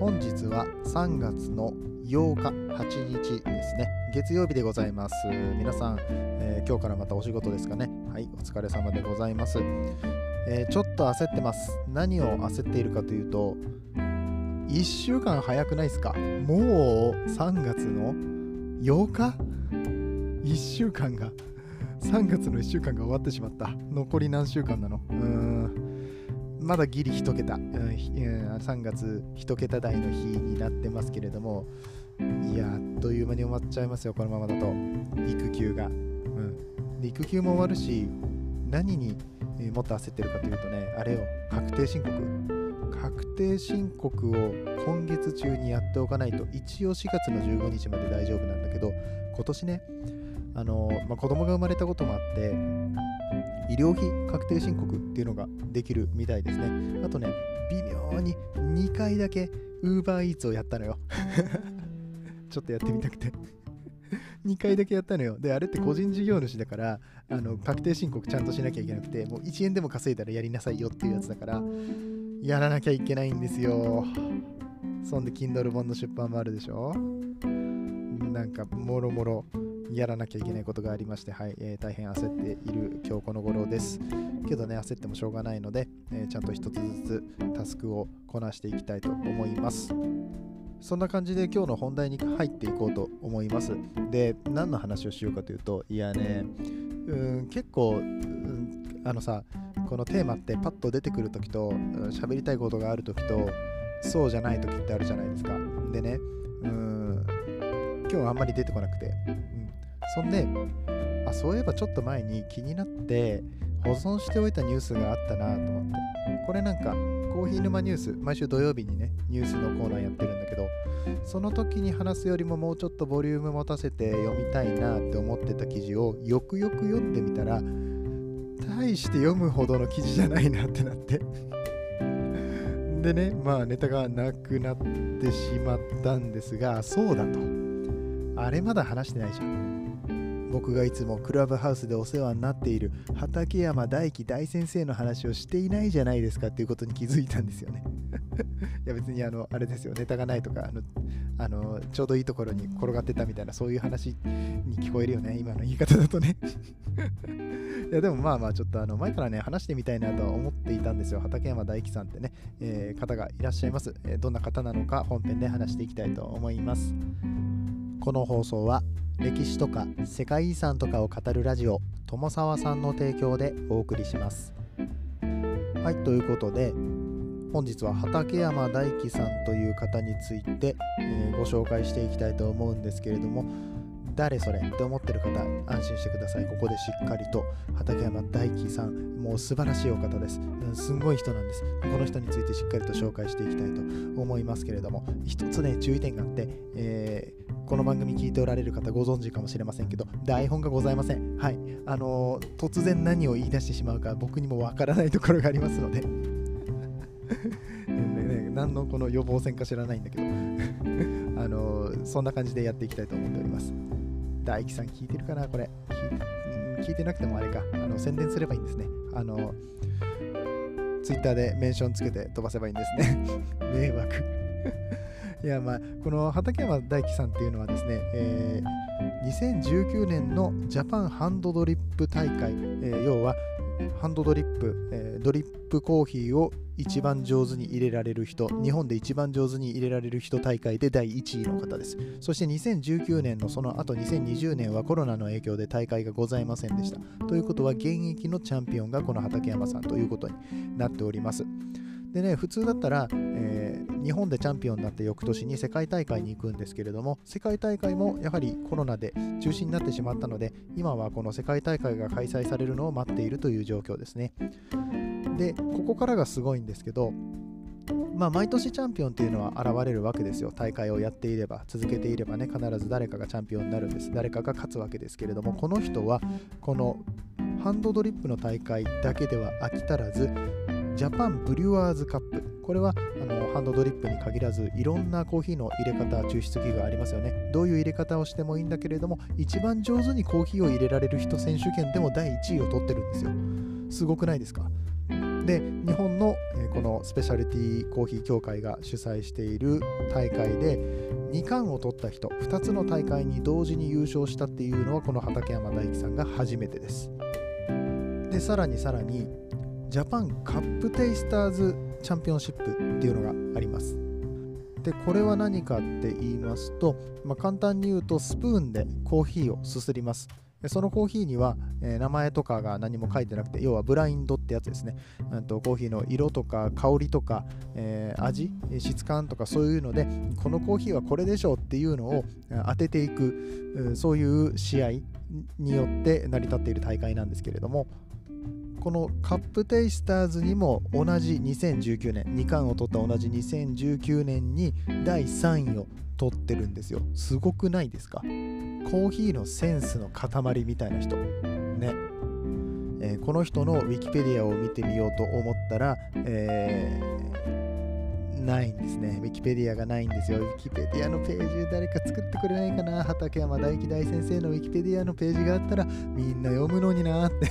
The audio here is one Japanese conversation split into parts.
本日は3月の8日8日ですね。月曜日でございます。皆さん、えー、今日からまたお仕事ですかね。はいお疲れ様でございます、えー、ちょっと焦ってます。何を焦っているかというと1週間早くないですか？もう3月の8日？1週間が3月の1週間が終わってしまった。残り何週間なの？うーん。まだギリ1桁、うん、3月1桁台の日になってますけれども、いや、あっという間に終わっちゃいますよ、このままだと。育休が。うん、で育休も終わるし、何にもっと焦ってるかというとね、あれよ、確定申告。確定申告を今月中にやっておかないと、一応4月の15日まで大丈夫なんだけど、今年ね、あのまあ、子供が生まれたこともあって、医療費確定申告っていうのができるみたいですね。あとね、微妙に2回だけ UberEats をやったのよ。ちょっとやってみたくて2回だけやったのよ。で、あれって個人事業主だから、あの確定申告ちゃんとしなきゃいけなくて、もう1円でも稼いだらやりなさいよっていうやつだから、やらなきゃいけないんですよ。そんで、Kindle 本の出版もあるでしょなんか、もろもろやらなきゃいけないことがありまして、はいえー、大変焦っている今日この頃です。けどね、焦ってもしょうがないので、えー、ちゃんと一つずつタスクをこなしていきたいと思います。そんな感じで今日の本題に入っていこうと思います。で、何の話をしようかというと、いやね、うん結構、うん、あのさ、このテーマってパッと出てくるときと、喋りたいことがあるときと、そうじゃないときってあるじゃないですか。でね、うん今日あんまり出てこなくて、そんであそういえばちょっと前に気になって保存しておいたニュースがあったなと思って。これなんかコーヒー沼ニュース毎週土曜日にねニュースのコーナーやってるんだけどその時に話すよりももうちょっとボリューム持たせて読みたいなって思ってた記事をよくよく読んでみたら大して読むほどの記事じゃないなってなって。でねまあネタがなくなってしまったんですがそうだと。あれまだ話してないじゃん。僕がいつもクラブハウスでお世話になっている畠山大樹大先生の話をしていないじゃないですかっていうことに気づいたんですよね。いや別にあのあれですよネタがないとかあのあのちょうどいいところに転がってたみたいなそういう話に聞こえるよね今の言い方だとね。いやでもまあまあちょっとあの前からね話してみたいなとは思っていたんですよ。畠山大樹さんってね、えー、方がいらっしゃいます、えー、どんな方なのか本編で話していきたいと思います。この放送は歴史とか世界遺産とかを語るラジオ友沢さんの提供でお送りします。はいということで本日は畠山大樹さんという方について、えー、ご紹介していきたいと思うんですけれども誰それって思ってる方安心してください。ここでしっかりと畠山大樹さんもう素晴らしいお方です。うんすんごい人なんです。この人についてしっかりと紹介していきたいと思いますけれども一つね注意点があって、えーこの番組聞いておられる方ご存知かもしれませんけど、台本がございません。はい。あのー、突然何を言い出してしまうか僕にもわからないところがありますので ね、何のこの予防線か知らないんだけど あのー、そんな感じでやっていきたいと思っております。大輝さん聞いてるかなこれ聞。聞いてなくてもあれか。あの宣伝すればいいんですね。あのー、ツイッターでメンションつけて飛ばせばいいんですね。迷惑いやまあこの畠山大樹さんっていうのはですね、えー、2019年のジャパンハンドドリップ大会、えー、要はハンドドリップ、えー、ドリップコーヒーを一番上手に入れられる人、日本で一番上手に入れられる人大会で第1位の方です。そして2019年のその後2020年はコロナの影響で大会がございませんでした。ということは現役のチャンピオンがこの畠山さんということになっております。でね、普通だったら、え、日本でチャンピオンになって翌年に世界大会に行くんですけれども、世界大会もやはりコロナで中止になってしまったので、今はこの世界大会が開催されるのを待っているという状況ですね。で、ここからがすごいんですけど、まあ、毎年チャンピオンっていうのは現れるわけですよ。大会をやっていれば、続けていればね、必ず誰かがチャンピオンになるんです。誰かが勝つわけですけれども、この人は、このハンドドリップの大会だけでは飽き足らず、ジャパンブリュワーズカップ。これはあのハンドドリップに限らず、いろんなコーヒーの入れ方、抽出器具がありますよね。どういう入れ方をしてもいいんだけれども、一番上手にコーヒーを入れられる人選手権でも第1位を取ってるんですよ。すごくないですか？で日本の、えこのスペシャルティーコーヒー協会が主催している大会で2冠を取った人2つの大会に同時に優勝したっていうのはこの畠山大樹さんが初めてですでさらにさらにジャパンカップテイスターズチャンピオンシップっていうのがありますでこれは何かって言いますと、まあ、簡単に言うとスプーンでコーヒーをすすりますそのコーヒーには、えー、名前とかが何も書いてなくて、要はブラインドってやつですね。とコーヒーの色とか香りとか、えー、味、質感とかそういうので、このコーヒーはこれでしょうっていうのを当てていく、そういう試合によって成り立っている大会なんですけれども、このカップテイスターズにも同じ2019年、2冠を取った同じ2019年に第3位を取ってるんですよ。すごくないですか？コーヒーのセンスの塊みたいな人。ね。えー、この人のウィキペディアを見てみようと思ったら、えー、ないんですね。ウィキペディアがないんですよ。ウィキペディアのページ誰か作ってくれないかな？畠山大樹大先生のウィキペディアのページがあったらみんな読むのになって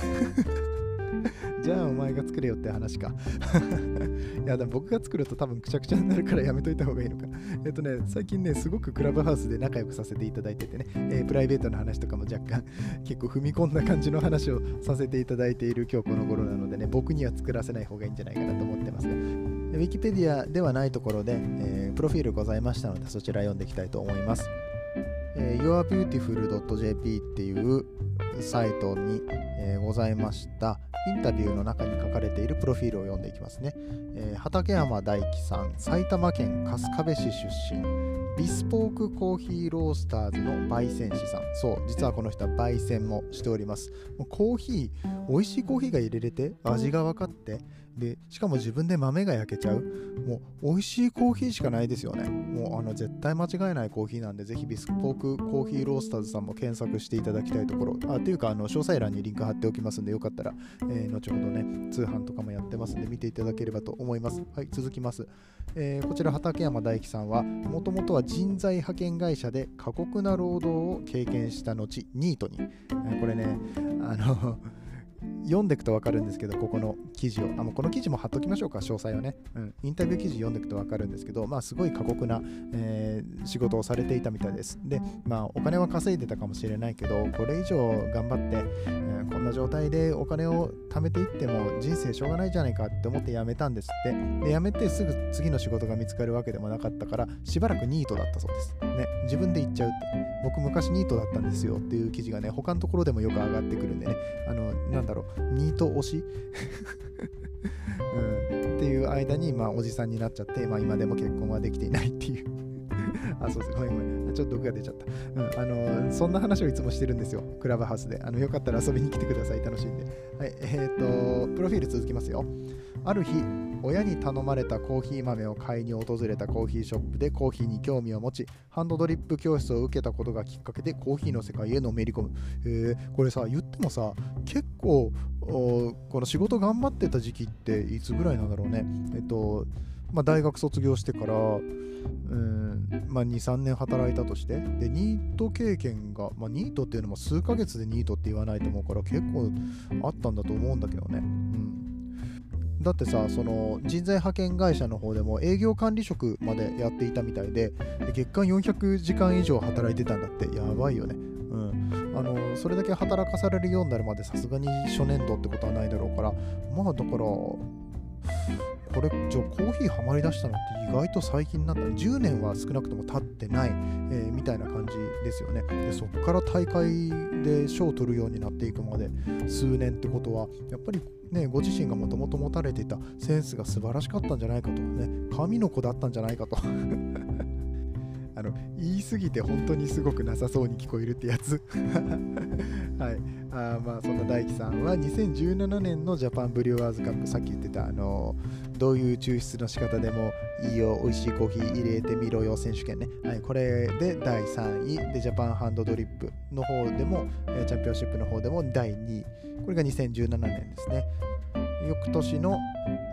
じゃあお前が作れよって話か いや、でも僕が作ると多分くちゃくちゃになるからやめといた方がいいのか。えっとね、最近ね、すごくクラブハウスで仲良くさせていただいててね、えー、プライベートの話とかも若干結構踏み込んだ感じの話をさせていただいている今日この頃なのでね、僕には作らせない方がいいんじゃないかなと思ってますが、ウィキペディアではないところで、えー、プロフィールございましたので、そちら読んでいきたいと思います。えー、yourbeautiful.jp っていうサイトに、えー、ございました。インタビューの中に書かれているプロフィールを読んでいきますね、えー、畠山大樹さん埼玉県春日部市出身。ビスポークコーヒーロースターズの焙煎師さん。そう実はこの人は焙煎もしております。コーヒー美味しいコーヒーが入れれて味が分かってでしかも自分で豆が焼けちゃう。もう美味しいコーヒーしかないですよね。もうあの絶対間違いないコーヒーなんでぜひビスポークコーヒーロースターズさんも検索していただきたいところ。あというかあの詳細欄にリンク貼っておきますんでよかったら、えー、後ほどね通販とかもやってますんで見ていただければと思います。はい続きます、えー、こちら畠山大樹さんはもともとは人材派遣会社で過酷な労働を経験した後ニートに、えー、これねあの読んでいくと分かるんですけど、ここの記事を。あもうこの記事も貼っときましょうか、詳細をね。うん、インタビュー記事読んでいくと分かるんですけど、まあ、すごい過酷な、えー、仕事をされていたみたいです。で、まあ、お金は稼いでたかもしれないけど、これ以上頑張って、えー、こんな状態でお金を貯めていっても人生しょうがないじゃないかって思って辞めたんですって。で、辞めてすぐ次の仕事が見つかるわけでもなかったから、しばらくニートだったそうです。ね、自分で言っちゃうって。僕昔ニートだったんですよっていう記事がね、他のところでもよく上がってくるんでね、あの、なんだ、ニート推し？うん、っていう間に、まあ、おじさんになっちゃって、まあ、今でも結婚はできていないっていう あ、そうです。ごめんごめん。ちょっと毒が出ちゃった。うん、あのそんな話をいつもしてるんですよ。クラブハウスで。あのよかったら遊びに来てください。楽しんで。はい。えっ、ー、と、プロフィール続きますよ。ある日、親に頼まれたコーヒー豆を買いに訪れたコーヒーショップでコーヒーに興味を持ち、ハンドドリップ教室を受けたことがきっかけでコーヒーの世界へのめり込む。えー、これさ、言ってもさ、結構、この仕事頑張ってた時期っていつぐらいなんだろうね。えっと、まあ、大学卒業してから、まあ、2、3年働いたとして、で、ニート経験が、まあ、ニートっていうのも数ヶ月でニートって言わないと思うから、結構あったんだと思うんだけどね。うんだってさその人材派遣会社の方でも営業管理職までやっていたみたいで月間400時間以上働いてたんだって。やばいよね。うん。あのそれだけ働かされるようになるまでさすがに初年度ってことはないだろうから。まあだからこれじゃコーヒーハマりだしたのって意外と最近になった。10年は少なくとも経ってない、えー、みたいな感じですよね。でそこから大会で賞を取るようになっていくまで数年ってことはやっぱりねご自身がもともと持たれていたセンスが素晴らしかったんじゃないかとね神の子だったんじゃないかと。あの言い過ぎて本当にすごくなさそうに聞こえるってやつ。はい。あまあそんな大樹さんは2017年のジャパンブリュワーズカップさっき言ってたあのどういう抽出の仕方でもいいよ美味しいコーヒー入れてみろよ選手権ね、はい、これで第3位。でジャパンハンドドリップの方でもえチャンピオンシップの方でも第2位。これが2017年ですね。翌年の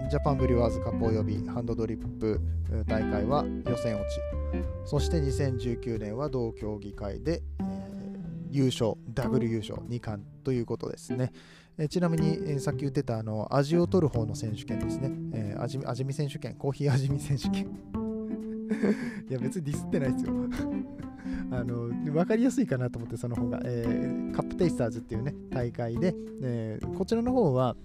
ジャパンブリュワーズカップおよびハンドドリップ大会は予選落ち。そして2019年は同競技会で、えー、優勝ダブル優勝2冠ということですね、えちなみに、えさっき言ってたあの味を取る方の選手権ですね、えー、味味見選手権コーヒー味見選手権。いや別にディスってないですよ。あの分かりやすいかなと思ってその方が、えー、カップテイスターズっていうね大会で、えー、こちらの方は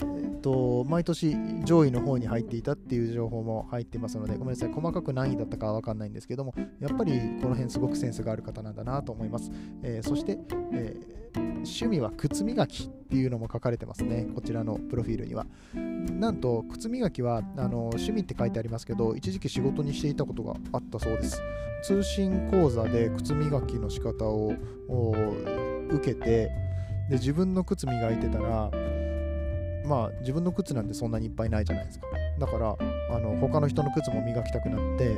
えーと、毎年上位の方に入っていたっていう情報も入ってますので、ごめんなさい、細かく何位だったかは分かんないんですけども、やっぱりこの辺すごくセンスがある方なんだなと思います。えー、そして、えー、趣味は靴磨きっていうのも書かれてますね、こちらのプロフィールには。なんと、靴磨きはあの趣味って書いてありますけど、一時期仕事にしていたことがあったそうです。通信講座で靴磨きの仕方を受けて、で自分の靴磨いてたら、まあ自分の靴なんてそんなにいっぱいないじゃないですか。だからあの他の人の靴も磨きたくなって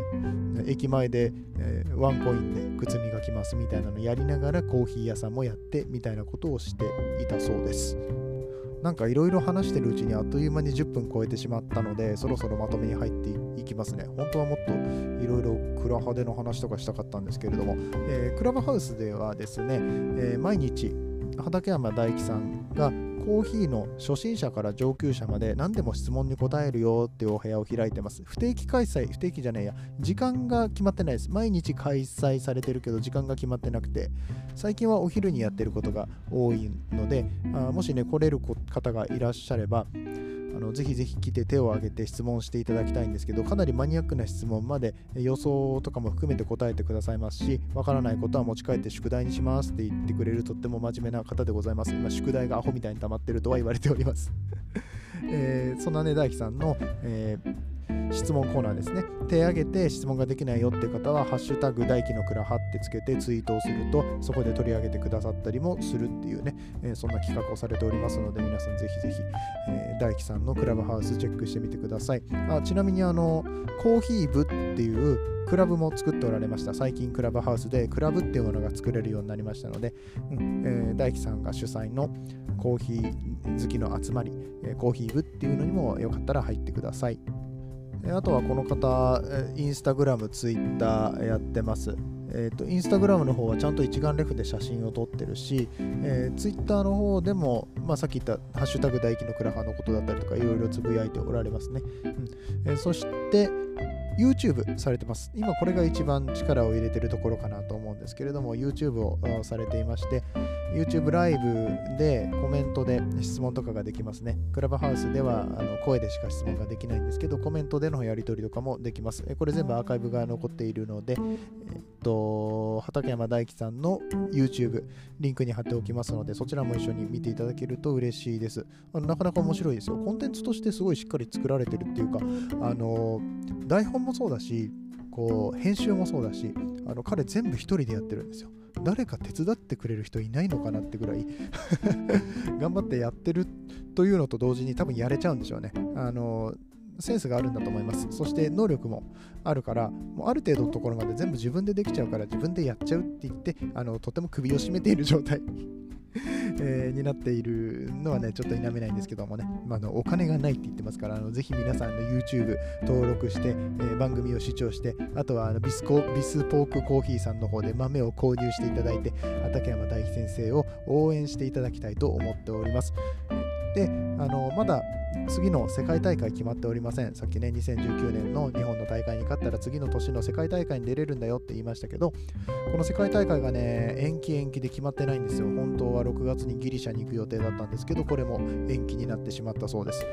駅前で、えー、ワンコインで靴磨きますみたいなのやりながらコーヒー屋さんもやってみたいなことをしていたそうです。なんかいろいろ話してるうちにあっという間に10分超えてしまったのでそろそろまとめに入っていきますね。本当はもっといろいろクラハでの話とかしたかったんですけれども、えー、クラブハウスではですね、えー、毎日畠山大樹さんがコーヒーの初心者から上級者まで何でも質問に答えるよっていうお部屋を開いてます。不定期開催、不定期じゃねえや、時間が決まってないです。毎日開催されてるけど時間が決まってなくて、最近はお昼にやってることが多いので、あもしね、来れる方がいらっしゃれば、あのぜひぜひ来て手を挙げて質問していただきたいんですけどかなりマニアックな質問まで予想とかも含めて答えてくださいますしわからないことは持ち帰って宿題にしますって言ってくれるとっても真面目な方でございます。今宿題がアホみたいに溜まってるとは言われております。えー、そんなね大樹さんの、えー質問コーナーですね。手挙げて質問ができないよって方は、ハッシュタグ大輝の蔵はってつけてツイートをすると、そこで取り上げてくださったりもするっていうね、えー、そんな企画をされておりますので、皆さんぜひぜひ、えー、大輝さんのクラブハウスチェックしてみてください。あちなみに、あの、コーヒー部っていうクラブも作っておられました。最近クラブハウスでクラブっていうものが作れるようになりましたので、うんえー、大輝さんが主催のコーヒー好きの集まり、えー、コーヒー部っていうのにもよかったら入ってください。あとはこの方、インスタグラム、ツイッターやってます。えーと、インスタグラムの方はちゃんと一眼レフで写真を撮ってるし、えー、ツイッターの方でも、まあ、さっき言ったハッシュタグ大輝のクラハのことだったりとかいろいろつぶやいておられますね。うんえー、そして、YouTube されてます。今これが一番力を入れてるところかなと思うんですけれども、YouTube をされていまして、YouTube ライブでコメントで質問とかができますね。クラブハウスではあの声でしか質問ができないんですけど、コメントでのやり取りとかもできます。これ全部アーカイブが残っているので、えっと、畠山大樹さんの YouTube、リンクに貼っておきますので、そちらも一緒に見ていただけると嬉しいです。あのなかなか面白いですよ。コンテンツとしてすごいしっかり作られてるっていうか、あの台本もそうだしこう編集もそうだしあの彼全部一人でやってるんですよ誰か手伝ってくれる人いないのかなってぐらい 頑張ってやってるというのと同時に多分やれちゃうんでしょうね。あのセンスがあるんだと思います。そして能力もあるからもうある程度のところまで全部自分でできちゃうから自分でやっちゃうって言ってあのとても首を絞めている状態。えー、になっているのはね、ちょっと否めないんですけどもね、まあ、のお金がないって言ってますから、あのぜひ皆さんの YouTube 登録して、えー、番組を視聴して、あとはあのビスコビスポークコーヒーさんの方で豆を購入していただいて、畠山大樹先生を応援していただきたいと思っております。で、あのまだ次の世界大会決まっておりません。さっきね、2019年の日本の大会に勝ったら次の年の世界大会に出れるんだよって言いましたけど、この世界大会がね、延期延期で決まってないんですよ。本当は6月にギリシャに行く予定だったんですけど、これも延期になってしまったそうです。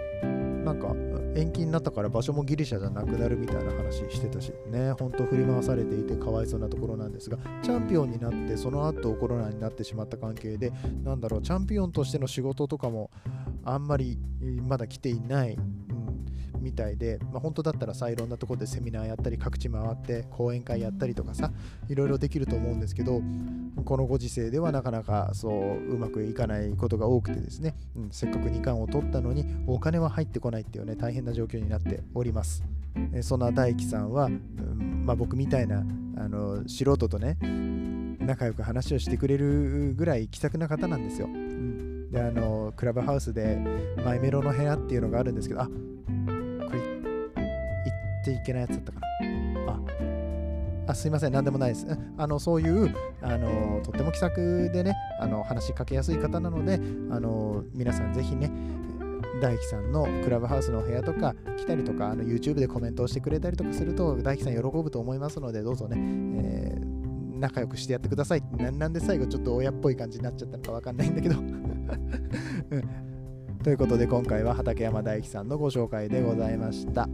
なんか延期になったから場所もギリシャじゃなくなるみたいな話してたしね、ほんと振り回されていてかわいそうなところなんですが、チャンピオンになってその後コロナになってしまった関係で、なんだろう、チャンピオンとしての仕事とかもあんまりまだ来ていない、うん、みたいで、まあ、本当だったらさいろんなとこでセミナーやったり各地回って講演会やったりとかさいろいろできると思うんですけどこのご時世ではなかなかそううまくいかないことが多くてですね、うん、せっかく2冠を取ったのにお金は入ってこないっていうね大変な状況になっておりますそんな大樹さんは、うんまあ、僕みたいなあの素人とね仲良く話をしてくれるぐらい気さくな方なんですよ。うん、であのクラブハウスでマイメロの部屋っていうのがあるんですけどあこれ言っていけないやつだったかな。ああすいません何でもないです。あのそういうあのとっても気さくでねあの話しかけやすい方なのであの皆さんぜひね大樹さんのクラブハウスのお部屋とか来たりとかあの YouTube でコメントをしてくれたりとかすると大樹さん喜ぶと思いますのでどうぞね、えー仲良くしてやってください。ななんで最後ちょっと親っぽい感じになっちゃったのか分かんないんだけど。うん、ということで今回は畠山大樹さんのご紹介でございました。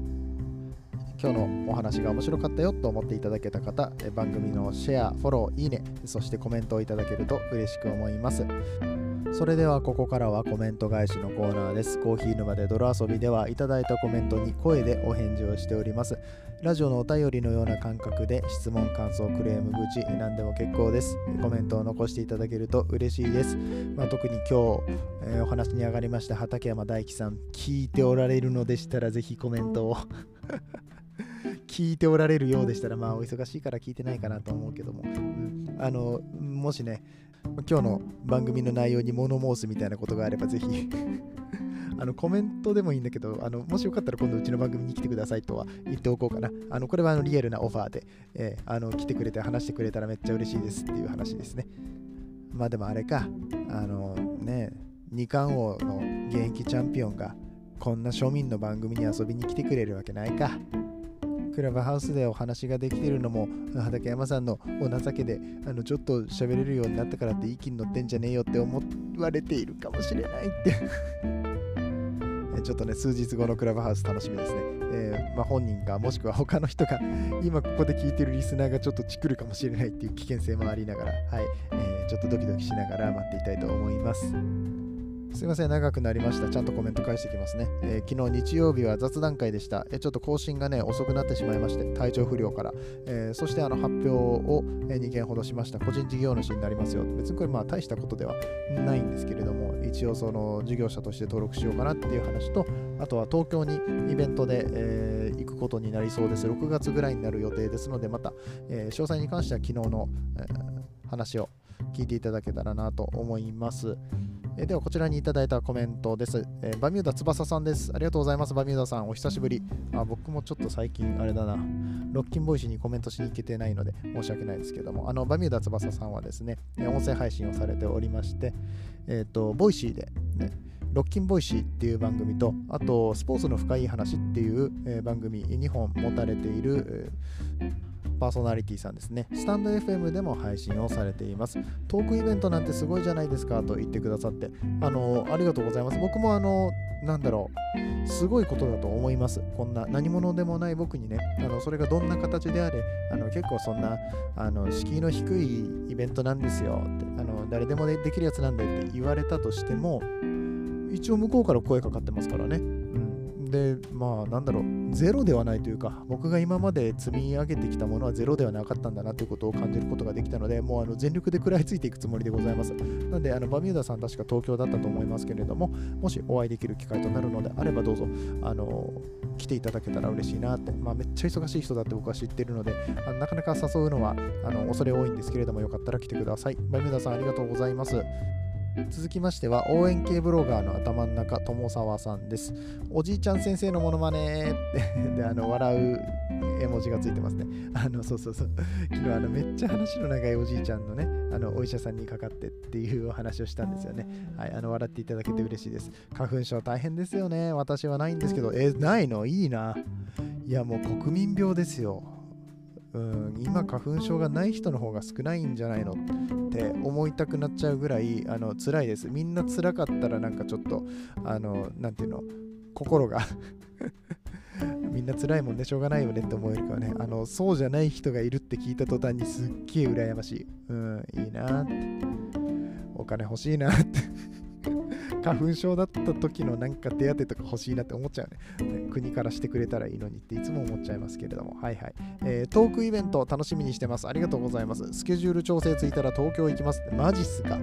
今日のお話が面白かったよと思っていただけた方番組のシェアフォローいいねそしてコメントをいただけると嬉しく思います。それではここからはコメント返しのコーナーです。コーヒー沼で泥遊びではいただいたコメントに声でお返事をしております。ラジオのお便りのような感覚で質問、感想、クレーム、愚痴、何でも結構です。コメントを残していただけると嬉しいです。まあ、特に今日、えー、お話に上がりました畠山大樹さん、聞いておられるのでしたらぜひコメントを 聞いておられるようでしたら、まあお忙しいから聞いてないかなと思うけども、うん、あの、もしね、今日の番組の内容に物申すみたいなことがあればぜひ あのコメントでもいいんだけどあのもしよかったら今度うちの番組に来てくださいとは言っておこうかな。あのこれはあのリアルなオファーで、えー、あの来てくれて話してくれたらめっちゃ嬉しいですっていう話ですね。まあでもあれかあのね二冠王の現役チャンピオンがこんな庶民の番組に遊びに来てくれるわけないか。クラブハウスでお話ができてるのも畠山さんのお情けであのちょっと喋れるようになったからって息に乗ってんじゃねえよって思われているかもしれないって ちょっとね数日後のクラブハウス楽しみですね、えー、まあ、本人かもしくは他の人が今ここで聞いてるリスナーがちょっとチクるかもしれないっていう危険性もありながらはい、えー、ちょっとドキドキしながら待っていたいと思います。すいません、長くなりました。ちゃんとコメント返してきますね。えー、昨日日曜日は雑談会でした。えー、ちょっと更新がね、遅くなってしまいまして、体調不良から。えー、そしてあの発表を2件ほどしました。個人事業主になりますよ。別にこれまあ大したことではないんですけれども、一応その事業者として登録しようかなっていう話と、あとは東京にイベントで、えー、行くことになりそうです。6月ぐらいになる予定ですので、また、えー、詳細に関しては昨日の、えー、話を聞いていただけたらなと思います。え、ではこちらにいただいたコメントです、え、バミューダ翼さんです。ありがとうございます。バミューダさん、お久しぶり。あ僕もちょっと最近、あれだな、ロッキン Voicy にコメントしに行けてないので申し訳ないですけども、あのバミューダ翼さんはですね、音声配信をされておりまして、えっ、ー、と、 Voicy で、ね、ロッキン Voicy っていう番組と、あと、スポーツの深い話っていう、え、番組2本持たれている、えーパーソナリティさんですね、スタンド FM でも配信をされています。トークイベントなんてすごいじゃないですかと言ってくださって、あの、ありがとうございます。僕もあの、なんだろう、すごいことだと思います。こんな何者でもない僕にね、あのそれがどんな形であれ、あの結構そんなあの敷居の低いイベントなんですよってあの、誰でもできるやつなんでって言われたとしても、一応向こうから声かかってますからね。で、まあ、なんだろう、ゼロではないというか、僕が今まで積み上げてきたものはゼロではなかったんだなということを感じることができたので、もうあの全力で食らいついていくつもりでございます。なんで、あのバミューダさん、確か東京だったと思いますけれども、もしお会いできる機会となるのであれば、どうぞ、あの来ていただけたら嬉しいなって、まあ、めっちゃ忙しい人だって僕は知ってるので、あのなかなか誘うのはあの恐れ多いんですけれども、よかったら来てください。バミューダさん、ありがとうございます。続きましては応援系ブロガーの頭の中友沢さんです。おじいちゃん先生のモノマネ。であの笑う絵文字がついてますね。あのそうそうそう。昨日あのめっちゃ話の長いおじいちゃんのねあのお医者さんにかかってっていうお話をしたんですよね。はいあの笑っていただけて嬉しいです。花粉症大変ですよね。私はないんですけど。えないの？いいな。いやもう国民病ですよ。うん今花粉症がない人の方が少ないんじゃないのって思いたくなっちゃうぐらいあの辛いです。みんな辛かったらなんかちょっとあのなんていうの心が。みんな辛いもんねしょうがないよねって思えるからね。あのそうじゃない人がいるって聞いた途端にすっげえ羨ましい。うんいいなって。お金欲しいなって。花粉症だった時のなんか手当とか欲しいなって思っちゃうね。ね国からしてくれたらいいのにっていつも思っちゃいますけれども、はいはい。えー、トークイベント楽しみにしてます。ありがとうございます。スケジュール調整ついたら東京行きますって、マジっすか。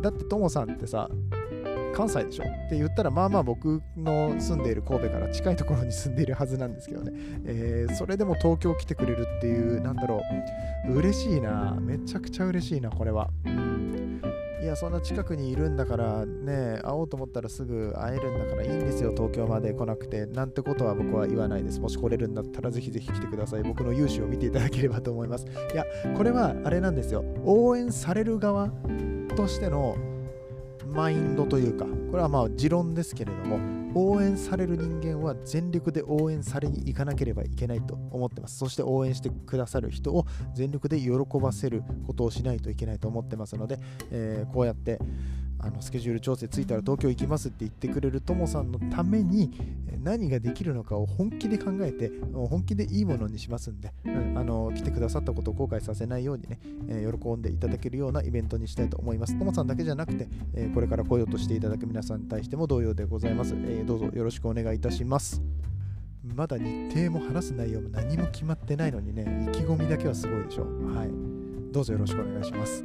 だってともさんってさ、関西でしょ？って言ったらまあまあ僕の住んでいる神戸から近いところに住んでいるはずなんですけどね、えー、それでも東京来てくれるっていうなんだろう嬉しいなめちゃくちゃ嬉しいなこれは、うん、やそんな近くにいるんだからね会おうと思ったらすぐ会えるんだからいいんですよ東京まで来なくて。なんてことは僕は言わないです。もし来れるんだったらぜひぜひ来てください。僕の勇姿を見ていただければと思います。いやこれはあれなんですよ。応援される側としてのマインドというか、これはまあ持論ですけれども、応援される人間は全力で応援されに行かなければいけないと思ってます。そして応援してくださる人を全力で喜ばせることをしないといけないと思ってますので、えー、こうやってあのスケジュール調整ついたら東京行きますって言ってくれるともさんのために何ができるのかを本気で考えて本気でいいものにしますんで、うん、あの来てくださったことを後悔させないようにね、えー、喜んでいただけるようなイベントにしたいと思います。ともさんだけじゃなくて、えー、これから来ようとしていただく皆さんに対しても同様でございます、えー、どうぞよろしくお願いいたします。まだ日程も話す内容も何も決まってないのにね意気込みだけはすごいでしょ。うはい。どうぞよろしくお願いします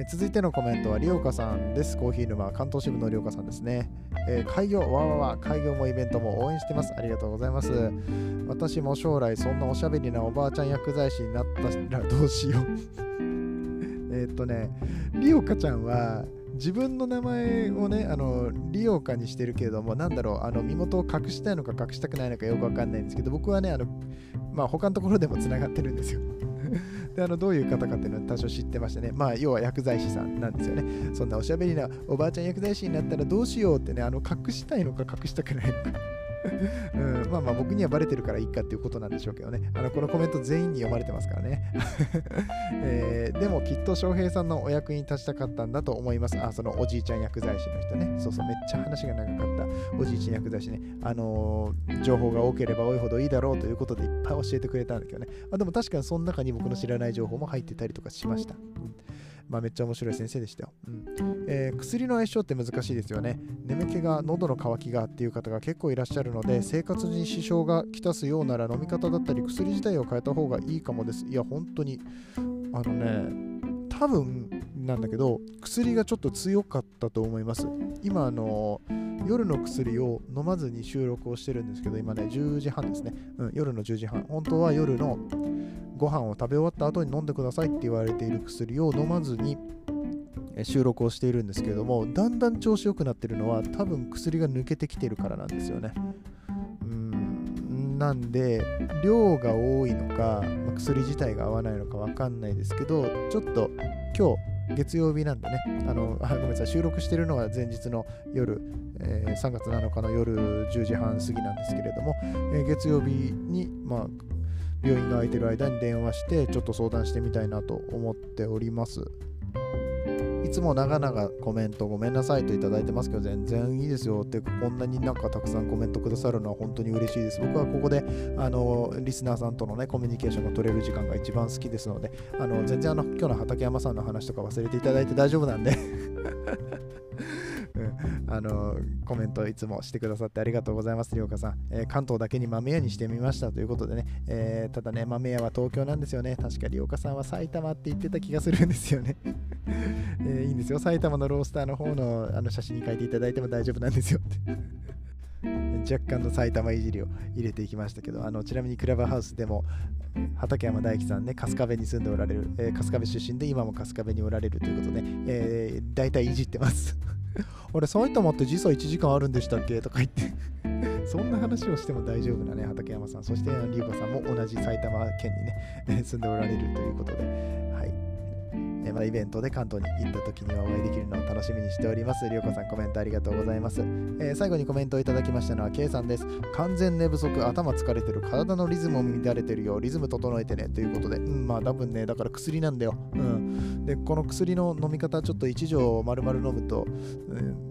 え続いてのコメントは、りょうかさんです。コーヒー沼、関東支部のりょうかさんですね。えー、開業、わわわ、開業もイベントも応援してます。ありがとうございます。私も将来、そんなおしゃべりなおばあちゃん薬剤師になったらどうしよう えっとね、りおかちゃんは、自分の名前をね、あの、リオカにしてるけれども、なんだろう、あの、身元を隠したいのか隠したくないのかよくわかんないんですけど、僕はね、あの、まあ、他のところでもつながってるんですよ。であのどういう方かっていうのは多少知ってましたね。まあ、要は薬剤師さんなんですよね。そんなおしゃべりなおばあちゃん薬剤師になったらどうしようってね、あの隠したいのか隠したくないのかうん、まあまあ僕にはバレてるからいいかっていうことなんでしょうけどね。あのこのコメント全員に読まれてますからね。えー、でもきっと翔平さんのお役に立ちたかったんだと思います。あ、そのおじいちゃん薬剤師の人ね。そうそう、めっちゃ話が長かったおじいちゃん薬剤師ね。あのー、情報が多ければ多いほどいいだろうということでいっぱい教えてくれたんだけどね。あでも確かにその中に僕の知らない情報も入ってたりとかしました。うんまあ、めっちゃ面白い先生でしたよ。うんえー、薬の相性って難しいですよね。眠気が、喉の渇きがっていう方が結構いらっしゃるので、生活に支障がきたすようなら飲み方だったり薬自体を変えた方がいいかもです。いや、本当に、あのね、多分なんだけど、薬がちょっと強かったと思います。今、あの夜の薬を飲まずに収録をしてるんですけど、今ね、10時半ですね。うん、夜の10時半。本当は夜のご飯を食べ終わった後に飲んでくださいって言われている薬を飲まずに収録をしているんですけれどもだんだん調子良くなってるのは多分薬が抜けてきてるからなんですよね。うんなんで量が多いのか、ま、薬自体が合わないのか分かんないですけどちょっと今日月曜日なんでね、あのあ ごめんなさい、収録してるのは前日の夜、えー、3月7日の夜10時半過ぎなんですけれども、えー、月曜日に、まあ、病院が空いてる間に電話してちょっと相談してみたいなと思っております。いつも長々コメントごめんなさいといただいてますけど全然いいですよ。ってこんなになんかたくさんコメントくださるのは本当に嬉しいです。僕はここであのリスナーさんとのねコミュニケーションが取れる時間が一番好きですのであの全然あの今日の畠山さんの話とか忘れていただいて大丈夫なんで。あのコメントいつもしてくださってありがとうございます、りょうかさん。えー、関東だけに豆屋にしてみましたということでね、えー、ただね、豆屋は東京なんですよね。確かりょうかさんは埼玉って言ってた気がするんですよね。えー、いいんですよ、埼玉のロースターの方のあの写真に書いていただいても大丈夫なんですよって。若干の埼玉いじりを入れていきましたけど、あのちなみにクラブハウスでも畠山大樹さんね、春日部に住んでおられる、えー、春日部出身で今も春日部におられるということで、えー、大体いじってます 俺、埼玉って時差1時間あるんでしたっけ？とか言って そんな話をしても大丈夫なね、畠山さん。そして、リュウカさんも同じ埼玉県にね、住んでおられるということで、はい。えまイベントで関東に行った時にはお会いできるのを楽しみにしております。りょうこさんコメントありがとうございます。えー、最後にコメントをいただきましたのは K さんです。完全寝不足、頭疲れてる、体のリズムを乱れてるよ、リズム整えてねということで、うん、まあ多分ね、だから薬なんだよ。うん。で、この薬の飲み方、ちょっと1錠丸々飲むと、うん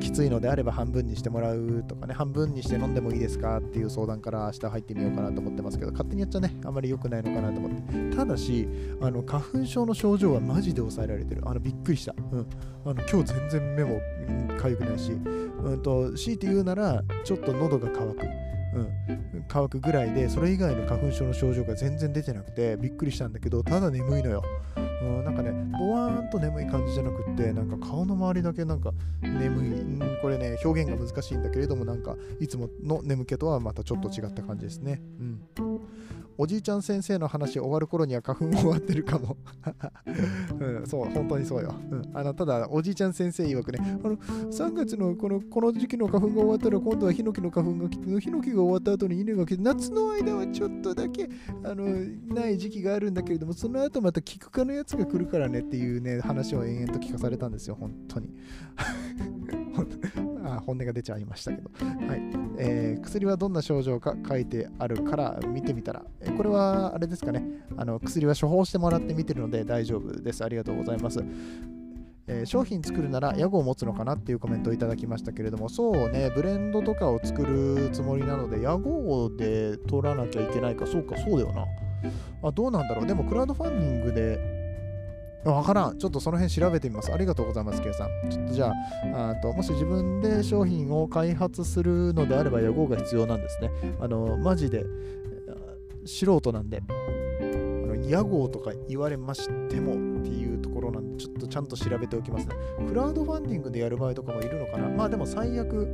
きついのであれば半分にしてもらうとかね、半分にして飲んでもいいですかっていう相談から明日入ってみようかなと思ってますけど、勝手にやっちゃね、あまり良くないのかなと思って。ただし、あの花粉症の症状はマジで抑えられてる。あのびっくりした。うん。あの今日全然目も痒くないし、うんと強いて言うならちょっと喉が渇く、うん、乾くぐらいでそれ以外の花粉症の症状が全然出てなくてびっくりしたんだけどただ眠いのよ、うん、なんかねボワーンと眠い感じじゃなくってなんか顔の周りだけなんか眠い、うん、これね表現が難しいんだけれどもなんかいつもの眠気とはまたちょっと違った感じですね。うん。おじいちゃん先生の話終わる頃には花粉終わってるかも、うん、そう、本当にそうよ。うん、あのただ、おじいちゃん先生曰くね、あの3月のこのこの時期の花粉が終わったら、今度はヒノキの花粉が来て、ヒノキが終わった後に稲が来て、夏の間はちょっとだけあのない時期があるんだけれども、その後またキク科のやつが来るからねっていうね、話を延々と聞かされたんですよ、本当に。あ本音が出ちゃいましたけど、はい。えー、薬はどんな症状か書いてあるから見てみたら、えこれはあれですかね。あの薬は処方してもらって見てるので大丈夫です。ありがとうございます。えー、商品作るなら屋号を持つのかなっていうコメントをいただきましたけれどもそうね。ブレンドとかを作るつもりなので屋号で取らなきゃいけないか。そうかそうだよな。あどうなんだろう。でもクラウドファンディングでわからん。ちょっとその辺調べてみます。ありがとうございます、ケイさん。ちょっとじゃあ、あともし自分で商品を開発するのであれば、屋号が必要なんですね。あの、マジで素人なんで、あの屋号とか言われましてもっていうところなんで、ちょっとちゃんと調べておきますね。クラウドファンディングでやる場合とかもいるのかな。まあでも最悪、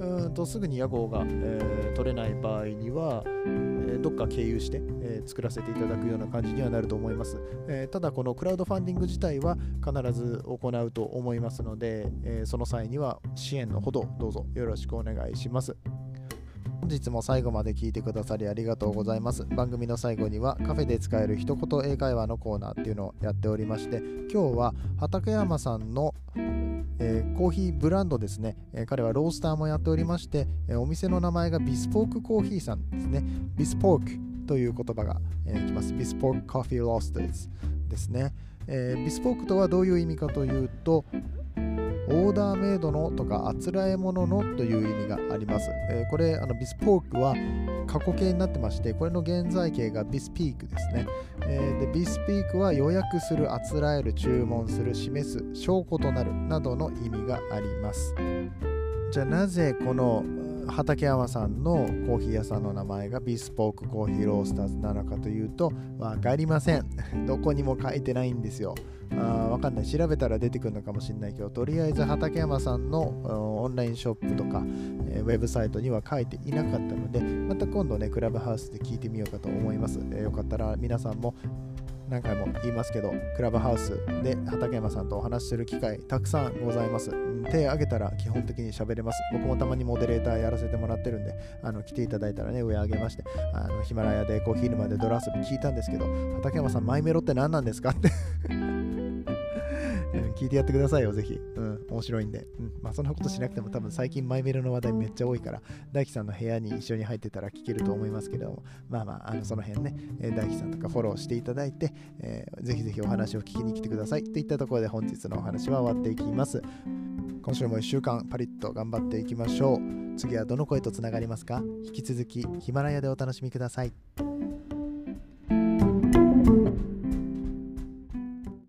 うんとすぐに屋号が、えー、取れない場合には、えー、どっか経由して、えー、作らせていただくような感じにはなると思います、えただこのクラウドファンディング自体は必ず行うと思いますので、えその際には支援のほどどうぞよろしくお願いします。本日も最後まで聞いてくださりありがとうございます。番組の最後にはカフェで使える一言英会話のコーナーっていうのをやっておりまして、今日は畠山さんのえー、コーヒーブランドですね、えー、彼はロースターもやっておりまして、えー、お店の名前がビスポークコーヒーさんですね。ビスポークという言葉が、えー、きます。ビスポークコーヒーロースターですね、え。ビスポークとはどういう意味かというと、オーダーメイドのとかあつらえもののという意味があります。えー、これあのビスポークは過去形になってましてこれの現在形がビスピークですね。えー、でビスピークは予約するあつらえる注文する示す証拠となるなどの意味があります。じゃあなぜこの畠山さんのコーヒー屋さんの名前がビスポークコーヒーロースターズなのかというと分かりません。どこにも書いてないんですよ。あわかんない。調べたら出てくるのかもしれないけど、とりあえず畠山さんのオンラインショップとか、えー、ウェブサイトには書いていなかったので、また今度ね、クラブハウスで聞いてみようかと思います。えー、よかったら皆さんも何回も言いますけど、クラブハウスで畠山さんとお話しする機会たくさんございます。手挙げたら基本的に喋れます。僕もたまにモデレーターやらせてもらってるんで、あの来ていただいたらね、上上げまして、あのヒマラヤでコーヒー沼でドラ遊び聞いたんですけど、畠山さん、マイメロって何なんですかって聞いてやってくださいよ、ぜひ。うん、面白いんで。うん、まあ、そんなことしなくても多分最近マイメロの話題めっちゃ多いから、大輝さんの部屋に一緒に入ってたら聞けると思いますけども、まあまあ、あのその辺ね、大輝さんとかフォローしていただいて、えー、ぜひぜひお話を聞きに来てください。といったところで本日のお話は終わっていきます。今週も1週間パリッと頑張っていきましょう。次はどの声とつながりますか？引き続きヒマラヤでお楽しみください。